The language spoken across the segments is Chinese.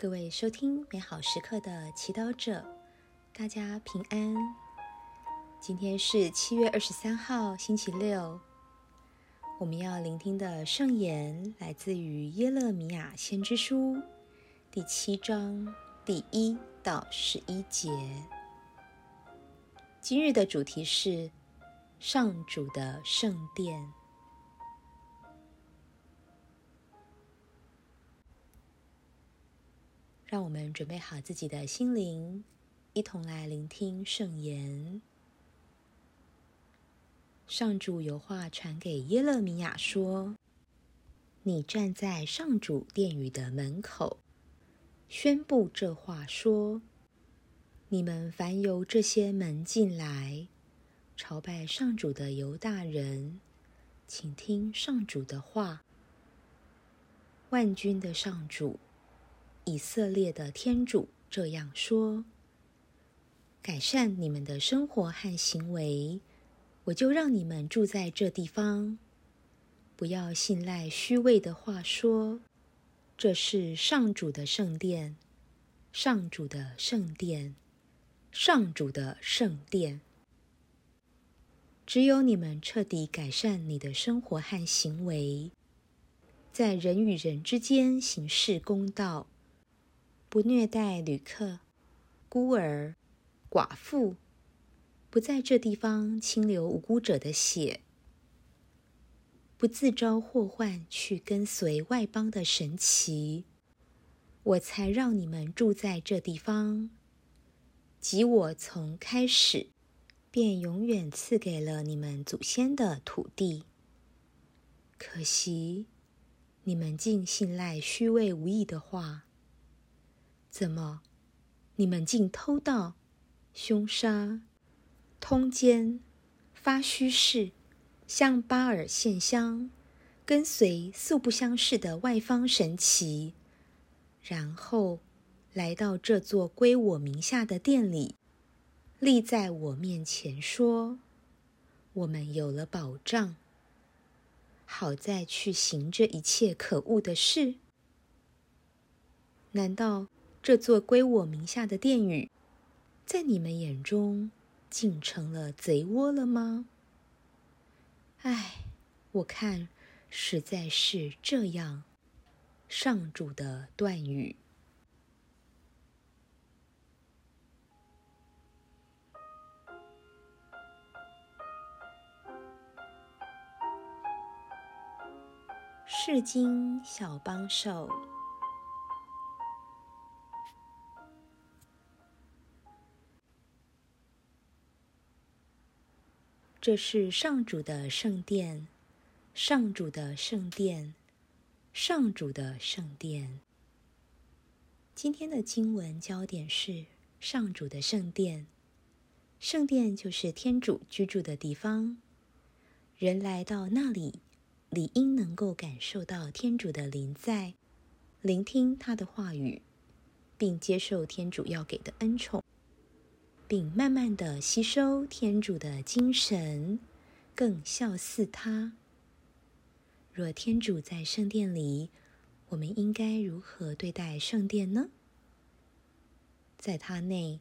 各位收听美好时刻的祈祷者，大家平安。今天是七月二十三号，星期六。我们要聆听的圣言来自于耶勒米亚先知书第七章第一到十一节。今日的主题是上主的圣殿。让我们准备好自己的心灵，一同来聆听圣言。上主有话传给耶勒米亚说：“你站在上主殿宇的门口，宣布这话说：你们凡由这些门进来朝拜上主的犹大人，请听上主的话。万军的上主。”以色列的天主这样说：“改善你们的生活和行为，我就让你们住在这地方。不要信赖虚伪的话说，这是上主的圣殿，上主的圣殿，上主的圣殿。只有你们彻底改善你的生活和行为，在人与人之间行事公道。”不虐待旅客、孤儿、寡妇，不在这地方清流无辜者的血，不自招祸患去跟随外邦的神奇，我才让你们住在这地方，即我从开始便永远赐给了你们祖先的土地。可惜你们竟信赖虚伪无益的话。怎么，你们竟偷盗、凶杀、通奸、发虚誓，向巴尔献香，跟随素不相识的外方神奇，然后来到这座归我名下的殿里，立在我面前说：“我们有了保障，好再去行这一切可恶的事。”难道？这座归我名下的殿宇，在你们眼中竟成了贼窝了吗？唉，我看实在是这样。上主的断语。世经小帮手。这是上主的圣殿，上主的圣殿，上主的圣殿。今天的经文焦点是上主的圣殿，圣殿就是天主居住的地方。人来到那里，理应能够感受到天主的临在，聆听他的话语，并接受天主要给的恩宠。并慢慢的吸收天主的精神，更效似他。若天主在圣殿里，我们应该如何对待圣殿呢？在他内，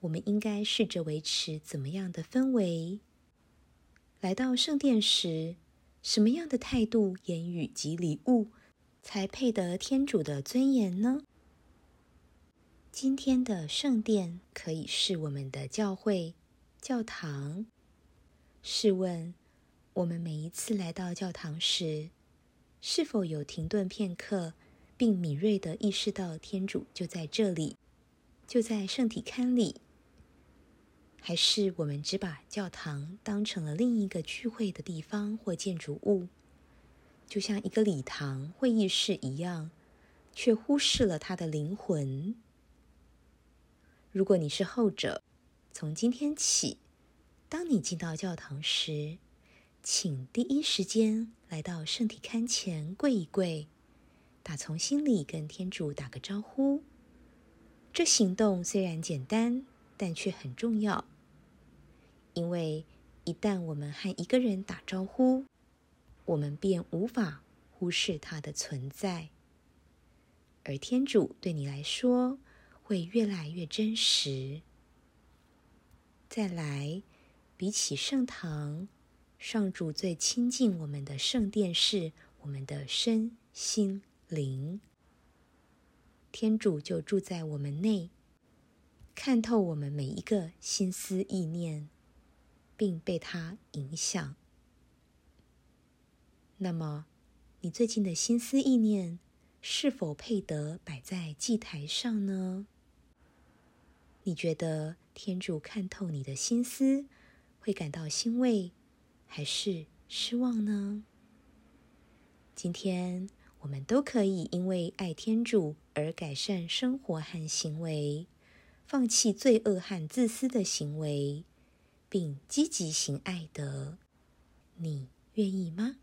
我们应该试着维持怎么样的氛围？来到圣殿时，什么样的态度、言语及礼物，才配得天主的尊严呢？今天的圣殿可以是我们的教会、教堂。试问，我们每一次来到教堂时，是否有停顿片刻，并敏锐地意识到天主就在这里，就在圣体龛里？还是我们只把教堂当成了另一个聚会的地方或建筑物，就像一个礼堂、会议室一样，却忽视了它的灵魂？如果你是后者，从今天起，当你进到教堂时，请第一时间来到圣体龛前跪一跪，打从心里跟天主打个招呼。这行动虽然简单，但却很重要，因为一旦我们和一个人打招呼，我们便无法忽视他的存在。而天主对你来说会越来越真实。再来，比起圣堂，上主最亲近我们的圣殿是我们的身心灵。天主就住在我们内，看透我们每一个心思意念，并被他影响。那么，你最近的心思意念是否配得摆在祭台上呢？你觉得天主看透你的心思，会感到欣慰，还是失望呢？今天我们都可以因为爱天主而改善生活和行为，放弃罪恶和自私的行为，并积极行爱德。你愿意吗？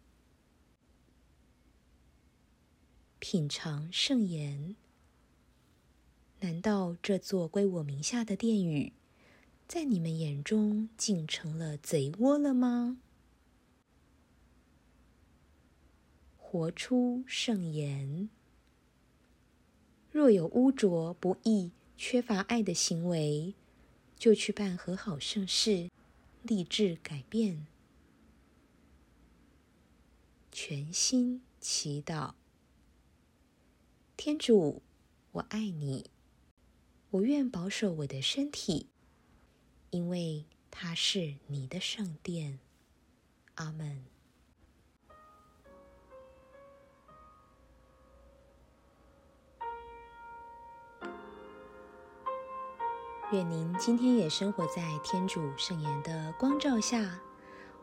品尝圣言。难道这座归我名下的殿宇，在你们眼中竟成了贼窝了吗？活出圣言。若有污浊、不义、缺乏爱的行为，就去办和好圣事，立志改变。全心祈祷，天主，我爱你。我愿保守我的身体，因为它是你的圣殿。阿门。愿您今天也生活在天主圣言的光照下。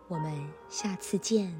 我们下次见。